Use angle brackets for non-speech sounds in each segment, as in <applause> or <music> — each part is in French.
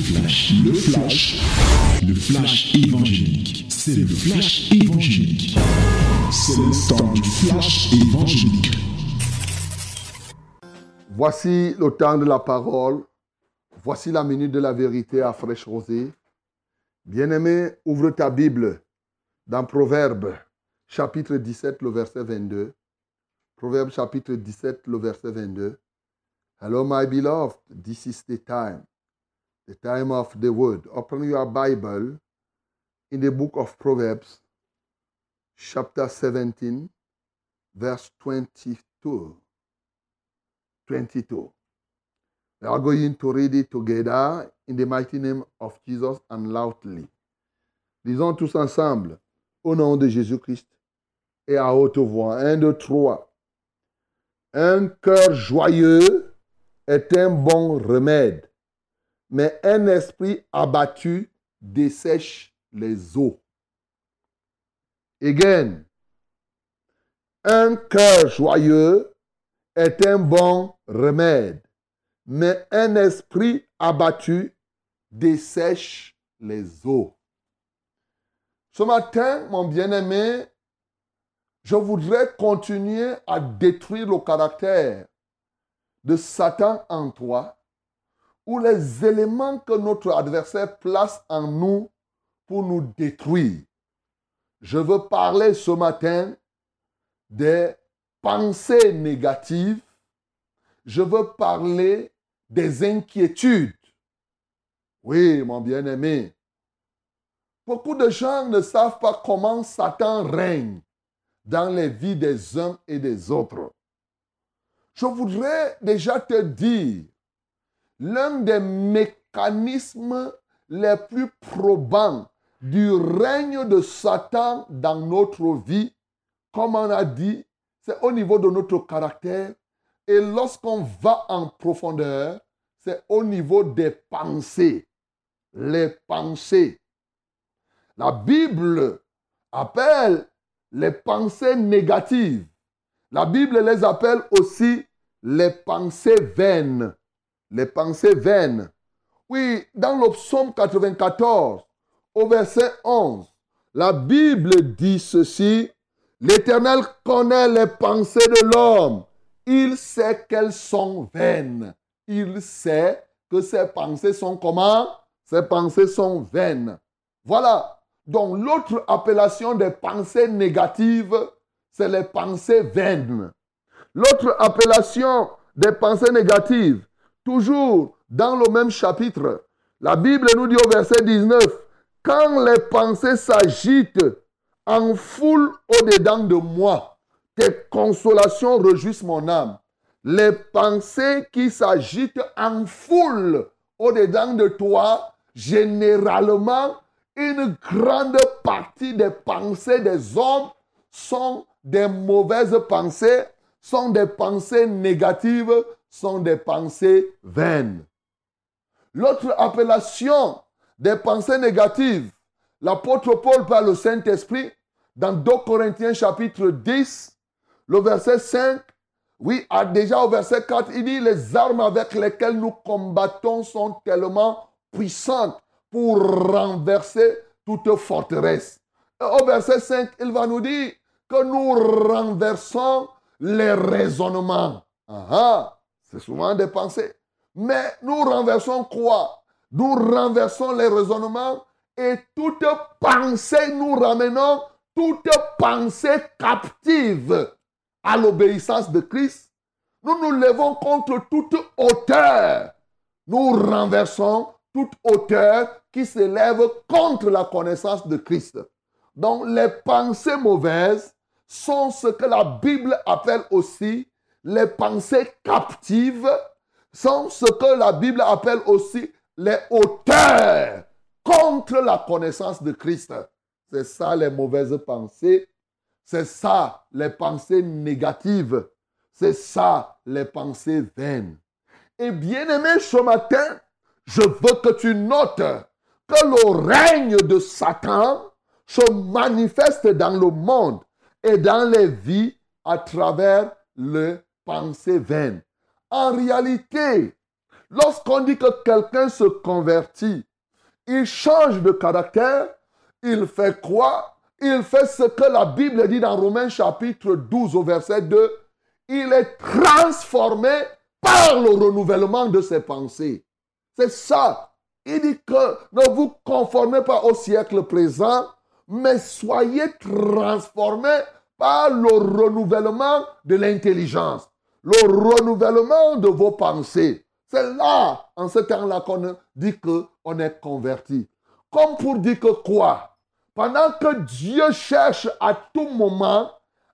flash, le flash, le flash évangélique. C'est le flash évangélique. C'est le temps du flash évangélique. Voici le temps de la parole. Voici la minute de la vérité à fraîche rosée. Bien-aimé, ouvre ta Bible dans Proverbe, chapitre 17, le verset 22. Proverbe, chapitre 17, le verset 22. Hello, my beloved, this is the time, the time of the word. Open your Bible in the book of Proverbs, chapter 17, verse 22. 22. We are going to read it together in the mighty name of Jesus and loudly. Lisons tous ensemble au nom de Jésus-Christ et à haute voix. Un, deux, trois. Un cœur joyeux est un bon remède, mais un esprit abattu dessèche les eaux. Again. Un cœur joyeux est un bon remède, mais un esprit abattu dessèche les eaux. Ce matin, mon bien-aimé, je voudrais continuer à détruire le caractère de Satan en toi, les éléments que notre adversaire place en nous pour nous détruire. Je veux parler ce matin des pensées négatives. Je veux parler des inquiétudes. Oui, mon bien-aimé. Beaucoup de gens ne savent pas comment Satan règne dans les vies des uns et des autres. Je voudrais déjà te dire, l'un des mécanismes les plus probants du règne de Satan dans notre vie, comme on a dit, c'est au niveau de notre caractère. Et lorsqu'on va en profondeur, c'est au niveau des pensées. Les pensées. La Bible appelle les pensées négatives. La Bible les appelle aussi les pensées vaines. Les pensées vaines. Oui, dans le psaume 94, au verset 11, la Bible dit ceci. L'Éternel connaît les pensées de l'homme. Il sait qu'elles sont vaines. Il sait que ses pensées sont comment? Ses pensées sont vaines. Voilà. Donc l'autre appellation des pensées négatives, c'est les pensées vaines. L'autre appellation des pensées négatives, toujours dans le même chapitre, la Bible nous dit au verset 19, quand les pensées s'agitent en foule au-dedans de moi, tes consolations réjouissent mon âme. Les pensées qui s'agitent en foule au-dedans de toi, généralement, une grande partie des pensées des hommes sont des mauvaises pensées, sont des pensées négatives, sont des pensées vaines. L'autre appellation des pensées négatives, l'apôtre Paul par le Saint-Esprit, dans 2 Corinthiens chapitre 10, le verset 5, oui, déjà au verset 4, il dit, les armes avec lesquelles nous combattons sont tellement puissantes pour renverser toute forteresse. Au verset 5, il va nous dire que nous renversons les raisonnements. Ah, c'est souvent des pensées. Mais nous renversons quoi? Nous renversons les raisonnements et toute pensée, nous ramenons toute pensée captive à l'obéissance de Christ. Nous nous levons contre toute hauteur. Nous renversons toute hauteur qui s'élève contre la connaissance de Christ. Donc les pensées mauvaises sont ce que la Bible appelle aussi les pensées captives, sont ce que la Bible appelle aussi les hauteurs contre la connaissance de Christ. C'est ça les mauvaises pensées, c'est ça les pensées négatives, c'est ça les pensées vaines. Et bien aimé ce matin, je veux que tu notes que le règne de Satan se manifeste dans le monde et dans les vies à travers les pensées vaines. En réalité, Lorsqu'on dit que quelqu'un se convertit, il change de caractère, il fait quoi? Il fait ce que la Bible dit dans Romains chapitre 12 au verset 2. Il est transformé par le renouvellement de ses pensées. C'est ça. Il dit que ne vous conformez pas au siècle présent, mais soyez transformés par le renouvellement de l'intelligence, le renouvellement de vos pensées. C'est là, en ce temps-là, qu'on dit qu'on est converti. Comme pour dire que quoi? Pendant que Dieu cherche à tout moment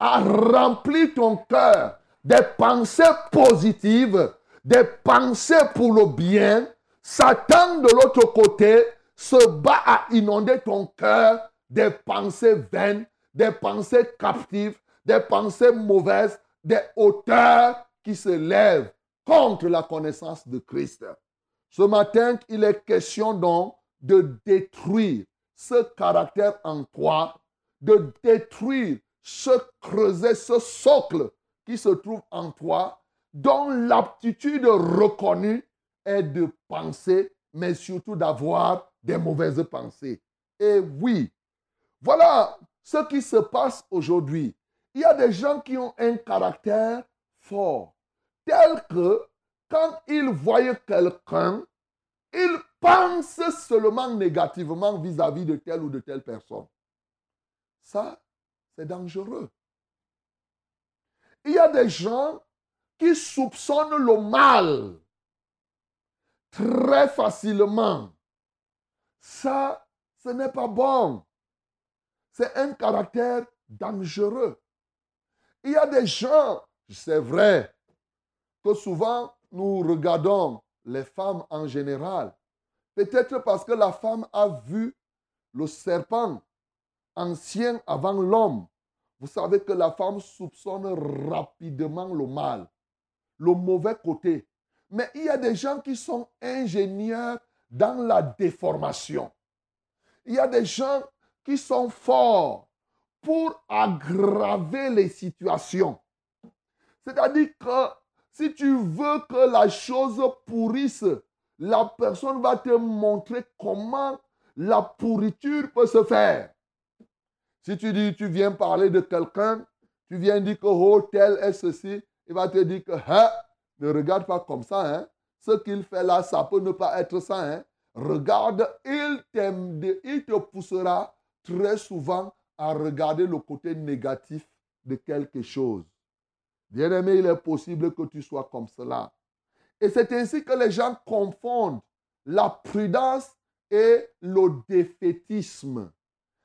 à remplir ton cœur des pensées positives, des pensées pour le bien, Satan de l'autre côté se bat à inonder ton cœur des pensées vaines, des pensées captives, des pensées mauvaises, des hauteurs qui se lèvent contre la connaissance de Christ. Ce matin, il est question donc de détruire ce caractère en toi, de détruire ce creuset, ce socle qui se trouve en toi, dont l'aptitude reconnue est de penser, mais surtout d'avoir des mauvaises pensées. Et oui, voilà ce qui se passe aujourd'hui. Il y a des gens qui ont un caractère fort tel que quand il voient quelqu'un, il pense seulement négativement vis-à-vis de telle ou de telle personne. Ça, c'est dangereux. Il y a des gens qui soupçonnent le mal très facilement. Ça, ce n'est pas bon. C'est un caractère dangereux. Il y a des gens, c'est vrai, que souvent nous regardons les femmes en général. Peut-être parce que la femme a vu le serpent ancien avant l'homme. Vous savez que la femme soupçonne rapidement le mal, le mauvais côté. Mais il y a des gens qui sont ingénieurs dans la déformation. Il y a des gens qui sont forts pour aggraver les situations. C'est-à-dire que si tu veux que la chose pourrisse, la personne va te montrer comment la pourriture peut se faire. Si tu dis, tu viens parler de quelqu'un, tu viens dire que oh, tel est ceci, il va te dire que hein, ne regarde pas comme ça. Hein. Ce qu'il fait là, ça peut ne pas être ça. Hein. Regarde, il, il te poussera très souvent à regarder le côté négatif de quelque chose. Bien-aimé, il est possible que tu sois comme cela. Et c'est ainsi que les gens confondent la prudence et le défaitisme.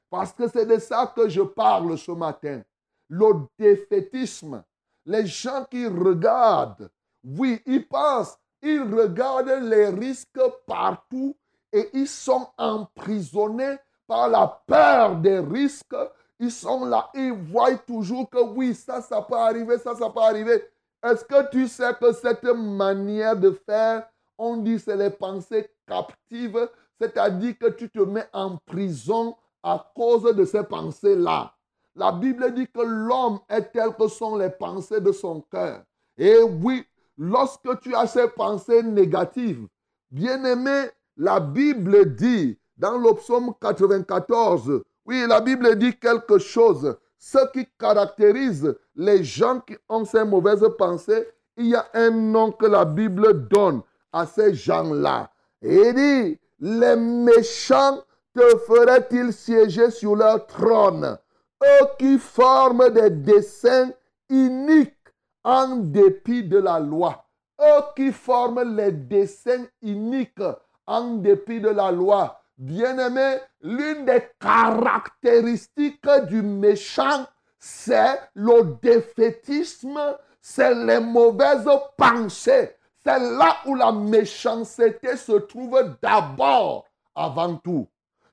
Parce que c'est de ça que je parle ce matin. Le défaitisme. Les gens qui regardent, oui, ils pensent, ils regardent les risques partout et ils sont emprisonnés par la peur des risques ils sont là, ils voient toujours que oui, ça, ça peut arriver, ça, ça peut arriver. Est-ce que tu sais que cette manière de faire, on dit c'est les pensées captives, c'est-à-dire que tu te mets en prison à cause de ces pensées-là? La Bible dit que l'homme est tel que sont les pensées de son cœur. Et oui, lorsque tu as ces pensées négatives, bien aimé, la Bible dit dans le psaume 94, oui, la Bible dit quelque chose. Ce qui caractérise les gens qui ont ces mauvaises pensées, il y a un nom que la Bible donne à ces gens-là. il dit, les méchants te feraient-ils siéger sur leur trône? Eux qui forment des desseins iniques en dépit de la loi. Eux qui forment les desseins iniques en dépit de la loi. Bien-aimé, l'une des caractéristiques du méchant, c'est le défaitisme, c'est les mauvaises pensées. C'est là où la méchanceté se trouve d'abord, avant tout.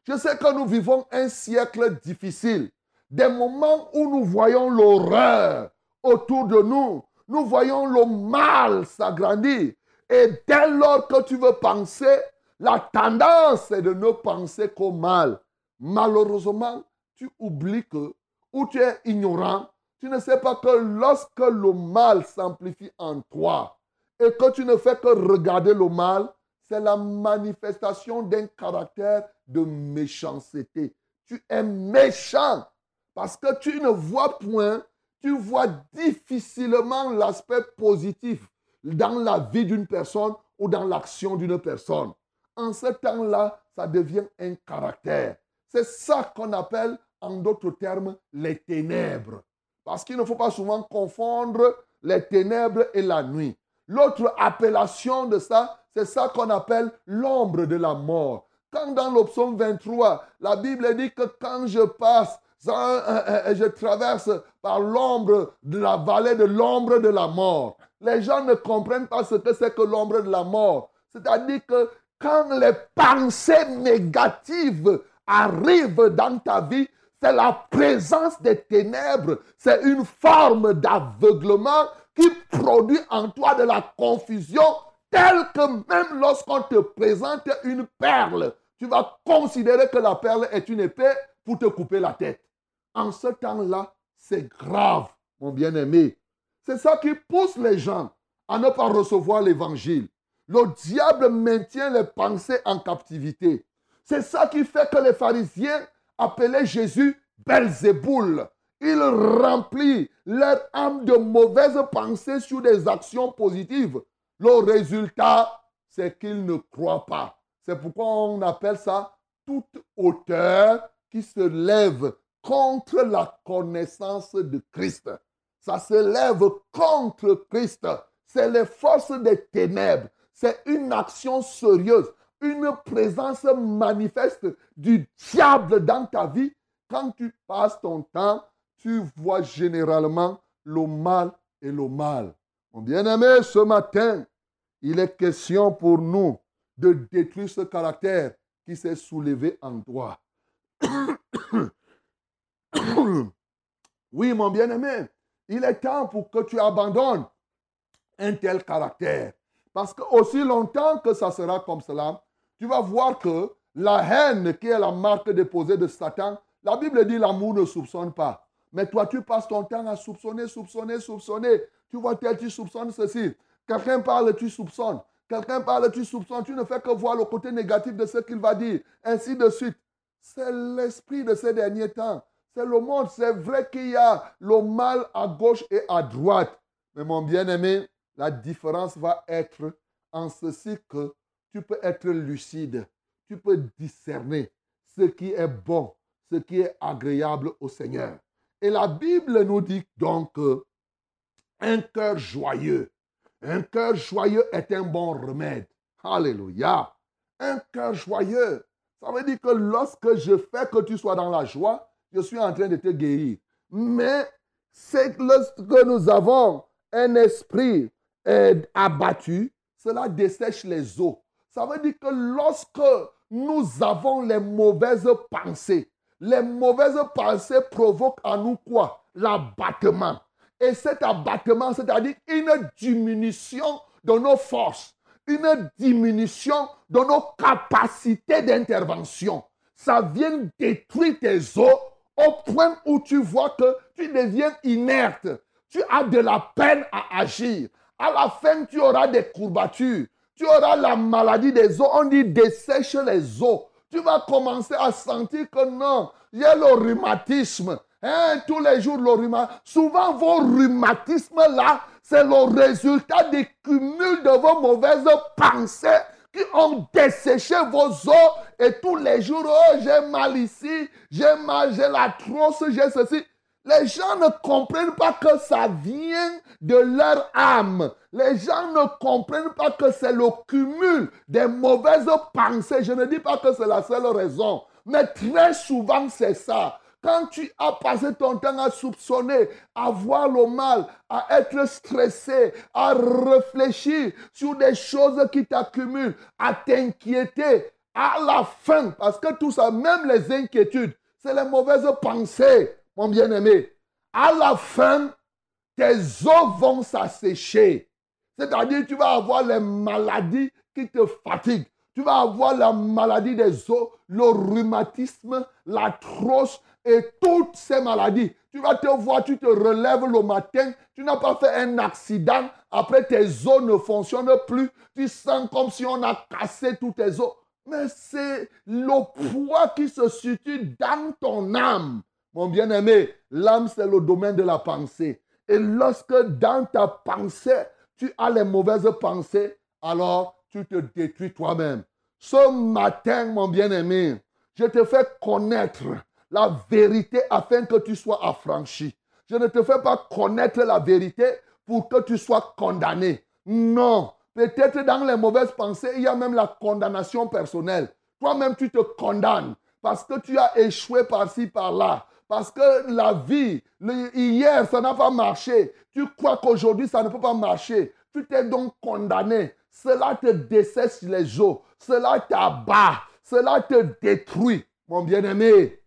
Je sais que nous vivons un siècle difficile, des moments où nous voyons l'horreur autour de nous, nous voyons le mal s'agrandir. Et dès lors que tu veux penser, la tendance est de ne penser qu'au mal. Malheureusement, tu oublies que, ou tu es ignorant, tu ne sais pas que lorsque le mal s'amplifie en toi, et que tu ne fais que regarder le mal, c'est la manifestation d'un caractère de méchanceté. Tu es méchant parce que tu ne vois point, tu vois difficilement l'aspect positif dans la vie d'une personne ou dans l'action d'une personne. En ce temps-là, ça devient un caractère. C'est ça qu'on appelle, en d'autres termes, les ténèbres. Parce qu'il ne faut pas souvent confondre les ténèbres et la nuit. L'autre appellation de ça, c'est ça qu'on appelle l'ombre de la mort. Quand dans le 23, la Bible dit que quand je passe, je traverse par l'ombre de la vallée de l'ombre de la mort. Les gens ne comprennent pas ce que c'est que l'ombre de la mort. C'est-à-dire que quand les pensées négatives arrivent dans ta vie, c'est la présence des ténèbres. C'est une forme d'aveuglement qui produit en toi de la confusion telle que même lorsqu'on te présente une perle, tu vas considérer que la perle est une épée pour te couper la tête. En ce temps-là, c'est grave, mon bien-aimé. C'est ça qui pousse les gens à ne pas recevoir l'évangile. Le diable maintient les pensées en captivité. C'est ça qui fait que les pharisiens appelaient Jésus Belzéboul. Il remplit leur âme de mauvaises pensées sur des actions positives. Le résultat, c'est qu'ils ne croient pas. C'est pourquoi on appelle ça toute hauteur qui se lève contre la connaissance de Christ. Ça se lève contre Christ. C'est les forces des ténèbres. C'est une action sérieuse, une présence manifeste du diable dans ta vie. Quand tu passes ton temps, tu vois généralement le mal et le mal. Mon bien-aimé, ce matin, il est question pour nous de détruire ce caractère qui s'est soulevé en toi. <coughs> oui, mon bien-aimé, il est temps pour que tu abandonnes un tel caractère. Parce que aussi longtemps que ça sera comme cela, tu vas voir que la haine qui est la marque déposée de Satan, la Bible dit l'amour ne soupçonne pas. Mais toi, tu passes ton temps à soupçonner, soupçonner, soupçonner. Tu vois tel, tu soupçonnes ceci. Quelqu'un parle, tu soupçonnes. Quelqu'un parle, tu soupçonnes. Tu ne fais que voir le côté négatif de ce qu'il va dire. Ainsi de suite. C'est l'esprit de ces derniers temps. C'est le monde. C'est vrai qu'il y a le mal à gauche et à droite. Mais mon bien-aimé, la différence va être en ceci que tu peux être lucide, tu peux discerner ce qui est bon, ce qui est agréable au Seigneur. Et la Bible nous dit donc un cœur joyeux, un cœur joyeux est un bon remède. Alléluia. Un cœur joyeux, ça veut dire que lorsque je fais que tu sois dans la joie, je suis en train de te guérir. Mais c'est lorsque nous avons un esprit abattu, cela dessèche les eaux. Ça veut dire que lorsque nous avons les mauvaises pensées, les mauvaises pensées provoquent en nous quoi? L'abattement. Et cet abattement, c'est-à-dire une diminution de nos forces, une diminution de nos capacités d'intervention. Ça vient détruire tes os au point où tu vois que tu deviens inerte. Tu as de la peine à agir. À la fin, tu auras des courbatures. Tu auras la maladie des os. On dit dessèche les os. Tu vas commencer à sentir que non, il y a le rhumatisme. Hein, tous les jours, le rhumatisme. Souvent, vos rhumatismes-là, c'est le résultat du cumul de vos mauvaises pensées qui ont desséché vos os et tous les jours, oh, j'ai mal ici, j'ai mal, j'ai la trousse, j'ai ceci. Les gens ne comprennent pas que ça vient de leur âme. Les gens ne comprennent pas que c'est le cumul des mauvaises pensées. Je ne dis pas que c'est la seule raison, mais très souvent c'est ça. Quand tu as passé ton temps à soupçonner, à voir le mal, à être stressé, à réfléchir sur des choses qui t'accumulent, à t'inquiéter, à la fin, parce que tout ça, même les inquiétudes, c'est les mauvaises pensées mon bien-aimé, à la fin, tes os vont s'assécher. C'est-à-dire, tu vas avoir les maladies qui te fatiguent. Tu vas avoir la maladie des os, le rhumatisme, la troche et toutes ces maladies. Tu vas te voir, tu te relèves le matin, tu n'as pas fait un accident, après tes os ne fonctionnent plus, tu sens comme si on a cassé tous tes os. Mais c'est le poids qui se situe dans ton âme. Mon bien-aimé, l'âme, c'est le domaine de la pensée. Et lorsque dans ta pensée, tu as les mauvaises pensées, alors tu te détruis toi-même. Ce matin, mon bien-aimé, je te fais connaître la vérité afin que tu sois affranchi. Je ne te fais pas connaître la vérité pour que tu sois condamné. Non. Peut-être dans les mauvaises pensées, il y a même la condamnation personnelle. Toi-même, tu te condamnes parce que tu as échoué par-ci, par-là. Parce que la vie, hier, ça n'a pas marché. Tu crois qu'aujourd'hui, ça ne peut pas marcher. Tu t'es donc condamné. Cela te dessèche les os. Cela t'abat. Cela te détruit, mon bien-aimé.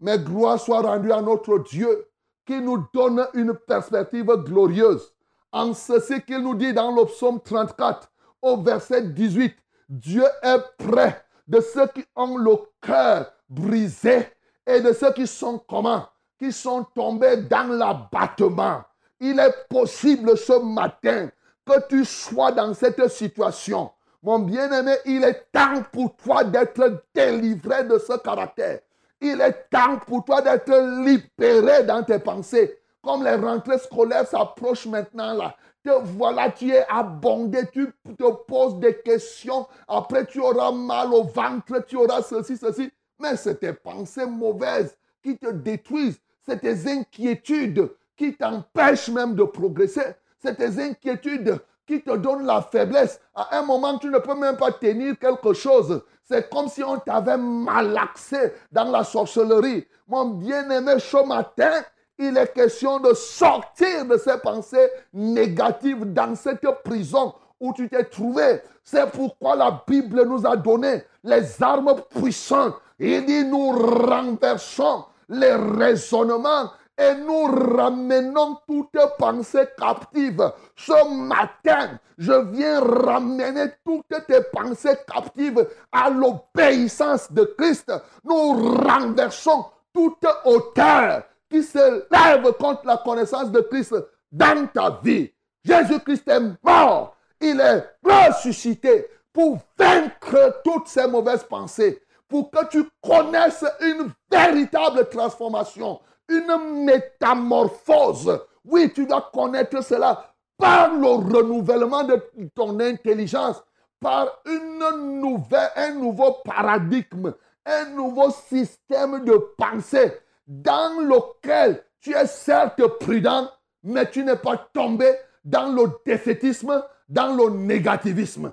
Mais gloire soit rendue à notre Dieu qui nous donne une perspective glorieuse. En ceci qu'il nous dit dans le psaume 34 au verset 18, Dieu est prêt de ceux qui ont le cœur brisé et de ceux qui sont comment? Qui sont tombés dans l'abattement. Il est possible ce matin que tu sois dans cette situation. Mon bien-aimé, il est temps pour toi d'être délivré de ce caractère. Il est temps pour toi d'être libéré dans tes pensées. Comme les rentrées scolaires s'approchent maintenant là. Te voilà, tu es abondé, tu te poses des questions. Après, tu auras mal au ventre, tu auras ceci, ceci. Mais c'est tes pensées mauvaises qui te détruisent. C'est tes inquiétudes qui t'empêchent même de progresser. C'est tes inquiétudes qui te donnent la faiblesse. À un moment, tu ne peux même pas tenir quelque chose. C'est comme si on t'avait malaxé dans la sorcellerie. Mon bien-aimé, ce matin, il est question de sortir de ces pensées négatives dans cette prison où tu t'es trouvé. C'est pourquoi la Bible nous a donné les armes puissantes. Il dit, nous renversons les raisonnements et nous ramenons toutes pensées captives. Ce matin, je viens ramener toutes tes pensées captives à l'obéissance de Christ. Nous renversons toute hauteur qui se lève contre la connaissance de Christ dans ta vie. Jésus-Christ est mort. Il est ressuscité pour vaincre toutes ces mauvaises pensées, pour que tu connaisses une véritable transformation une métamorphose. Oui, tu dois connaître cela par le renouvellement de ton intelligence, par un nouveau paradigme, un nouveau système de pensée dans lequel tu es certes prudent, mais tu n'es pas tombé dans le défaitisme, dans le négativisme.